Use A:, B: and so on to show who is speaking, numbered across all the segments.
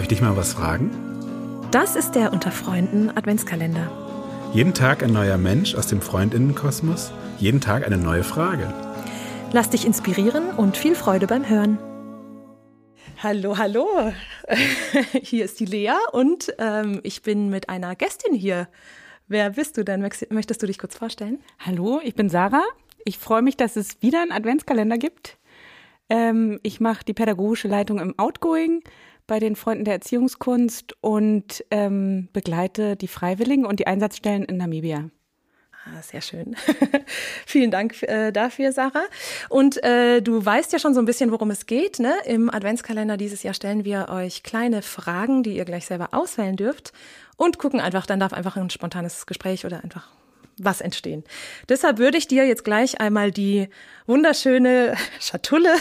A: Darf ich dich mal was fragen?
B: Das ist der Unter Freunden Adventskalender.
A: Jeden Tag ein neuer Mensch aus dem Freundinnenkosmos, jeden Tag eine neue Frage.
B: Lass dich inspirieren und viel Freude beim Hören. Hallo, hallo. Hier ist die Lea und ähm, ich bin mit einer Gästin hier. Wer bist du denn? Möchtest du dich kurz vorstellen?
C: Hallo, ich bin Sarah. Ich freue mich, dass es wieder einen Adventskalender gibt. Ähm, ich mache die pädagogische Leitung im Outgoing bei den Freunden der Erziehungskunst und ähm, begleite die Freiwilligen und die Einsatzstellen in Namibia.
B: Ah, sehr schön. Vielen Dank äh, dafür, Sarah. Und äh, du weißt ja schon so ein bisschen, worum es geht. Ne? Im Adventskalender dieses Jahr stellen wir euch kleine Fragen, die ihr gleich selber auswählen dürft und gucken einfach, dann darf einfach ein spontanes Gespräch oder einfach was entstehen. Deshalb würde ich dir jetzt gleich einmal die wunderschöne Schatulle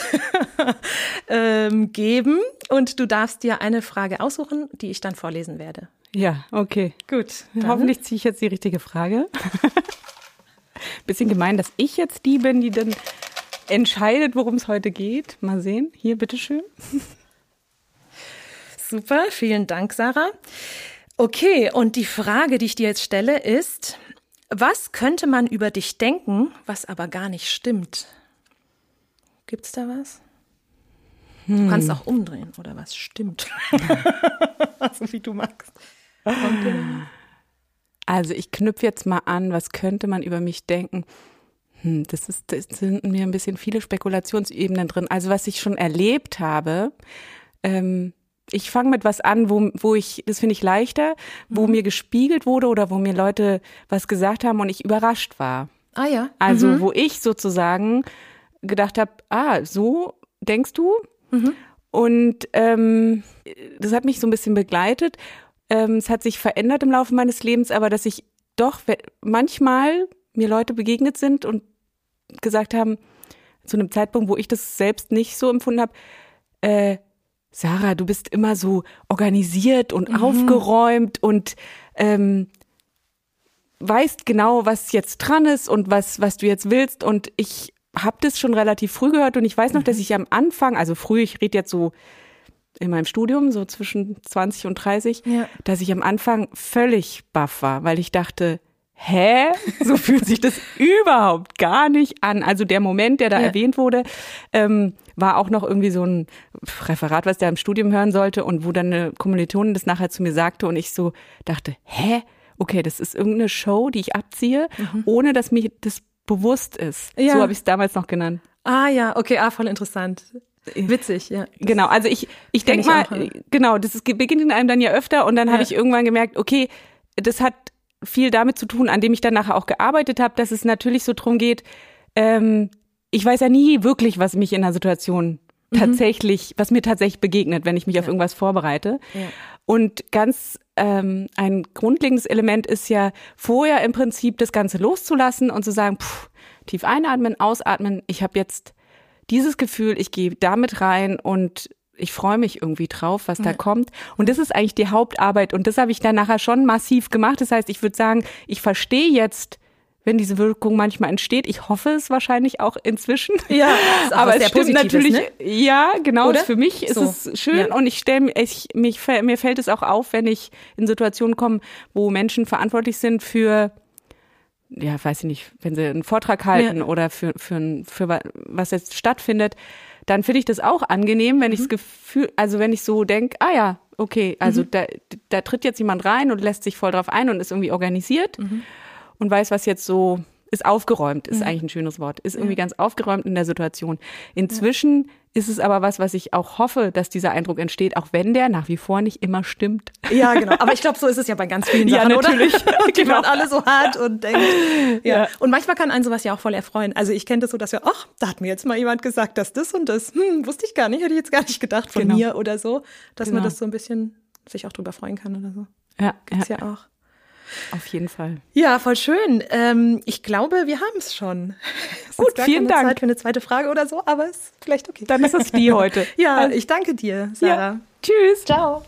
B: ähm, geben und du darfst dir eine Frage aussuchen, die ich dann vorlesen werde.
C: Ja, okay.
B: Gut.
C: Dann. Hoffentlich ziehe ich jetzt die richtige Frage. Bisschen gemein, dass ich jetzt die bin, die dann entscheidet, worum es heute geht. Mal sehen. Hier, bitteschön.
B: Super, vielen Dank, Sarah. Okay, und die Frage, die ich dir jetzt stelle, ist, was könnte man über dich denken, was aber gar nicht stimmt? Gibt's da was? Hm. Du kannst auch umdrehen oder was stimmt. also wie du magst.
C: Also ich knüpfe jetzt mal an, was könnte man über mich denken? Hm, das, ist, das sind mir ein bisschen viele Spekulationsebenen drin. Also was ich schon erlebt habe, ähm, ich fange mit was an, wo, wo ich, das finde ich leichter, wo mhm. mir gespiegelt wurde oder wo mir Leute was gesagt haben und ich überrascht war.
B: Ah ja.
C: Also mhm. wo ich sozusagen gedacht habe, ah, so denkst du? Mhm. Und ähm, das hat mich so ein bisschen begleitet. Ähm, es hat sich verändert im Laufe meines Lebens, aber dass ich doch manchmal mir Leute begegnet sind und gesagt haben, zu einem Zeitpunkt, wo ich das selbst nicht so empfunden habe, äh, Sarah, du bist immer so organisiert und mhm. aufgeräumt und ähm, weißt genau, was jetzt dran ist und was, was du jetzt willst. Und ich habe das schon relativ früh gehört und ich weiß noch, mhm. dass ich am Anfang, also früh, ich rede jetzt so in meinem Studium, so zwischen 20 und 30, ja. dass ich am Anfang völlig baff war, weil ich dachte, hä? So fühlt sich das überhaupt gar nicht an. Also der Moment, der da ja. erwähnt wurde, ähm, war auch noch irgendwie so ein Referat, was der im Studium hören sollte und wo dann eine Kommilitonin das nachher zu mir sagte und ich so dachte, hä? Okay, das ist irgendeine Show, die ich abziehe, mhm. ohne dass mir das bewusst ist. Ja. So habe ich es damals noch genannt.
B: Ah ja, okay, ah, voll interessant. Witzig, ja.
C: Genau, also ich, ich denke mal, auch, genau, das ist, beginnt in einem dann ja öfter und dann ja. habe ich irgendwann gemerkt, okay, das hat viel damit zu tun, an dem ich dann nachher auch gearbeitet habe, dass es natürlich so drum geht, ähm, ich weiß ja nie wirklich, was mich in einer Situation. Tatsächlich, was mir tatsächlich begegnet, wenn ich mich ja. auf irgendwas vorbereite. Ja. Und ganz ähm, ein grundlegendes Element ist ja vorher im Prinzip das Ganze loszulassen und zu sagen, pff, tief einatmen, ausatmen, ich habe jetzt dieses Gefühl, ich gehe damit rein und ich freue mich irgendwie drauf, was da kommt. Und das ist eigentlich die Hauptarbeit. Und das habe ich dann nachher schon massiv gemacht. Das heißt, ich würde sagen, ich verstehe jetzt, wenn diese Wirkung manchmal entsteht. Ich hoffe es wahrscheinlich auch inzwischen.
B: Ja,
C: aber es stimmt natürlich. Ne? Ja, genau. Für mich ist so. es schön ja. und ich stelle ich mich mir fällt es auch auf, wenn ich in Situationen komme, wo Menschen verantwortlich sind für ja, weiß ich nicht, wenn sie einen Vortrag halten ja. oder für, für, für was jetzt stattfindet, dann finde ich das auch angenehm, wenn mhm. ich das Gefühl, also wenn ich so denke, ah ja, okay, also mhm. da, da tritt jetzt jemand rein und lässt sich voll drauf ein und ist irgendwie organisiert mhm. Und weiß, was jetzt so ist aufgeräumt, ist mhm. eigentlich ein schönes Wort, ist irgendwie ja. ganz aufgeräumt in der Situation. Inzwischen ja. ist es aber was, was ich auch hoffe, dass dieser Eindruck entsteht, auch wenn der nach wie vor nicht immer stimmt.
B: Ja, genau. Aber ich glaube, so ist es ja bei ganz vielen Sachen,
C: ja, natürlich.
B: oder? Und die genau. man alle so hat und denkt. Ja. ja. Und manchmal kann einen sowas ja auch voll erfreuen. Also ich kenne das so, dass wir, ach, da hat mir jetzt mal jemand gesagt, dass das und das, hm, wusste ich gar nicht, hätte ich jetzt gar nicht gedacht von genau. mir oder so, dass genau. man das so ein bisschen sich auch drüber freuen kann oder so.
C: Ja,
B: Gibt's ja auch.
C: Auf jeden Fall.
B: Ja, voll schön. Ähm, ich glaube, wir haben es schon.
C: Es Gut, vielen Dank.
B: Zeit für eine zweite Frage oder so, aber ist vielleicht okay.
C: Dann ist es die heute.
B: ja, ich danke dir, Sarah. Ja.
C: Tschüss.
B: Ciao.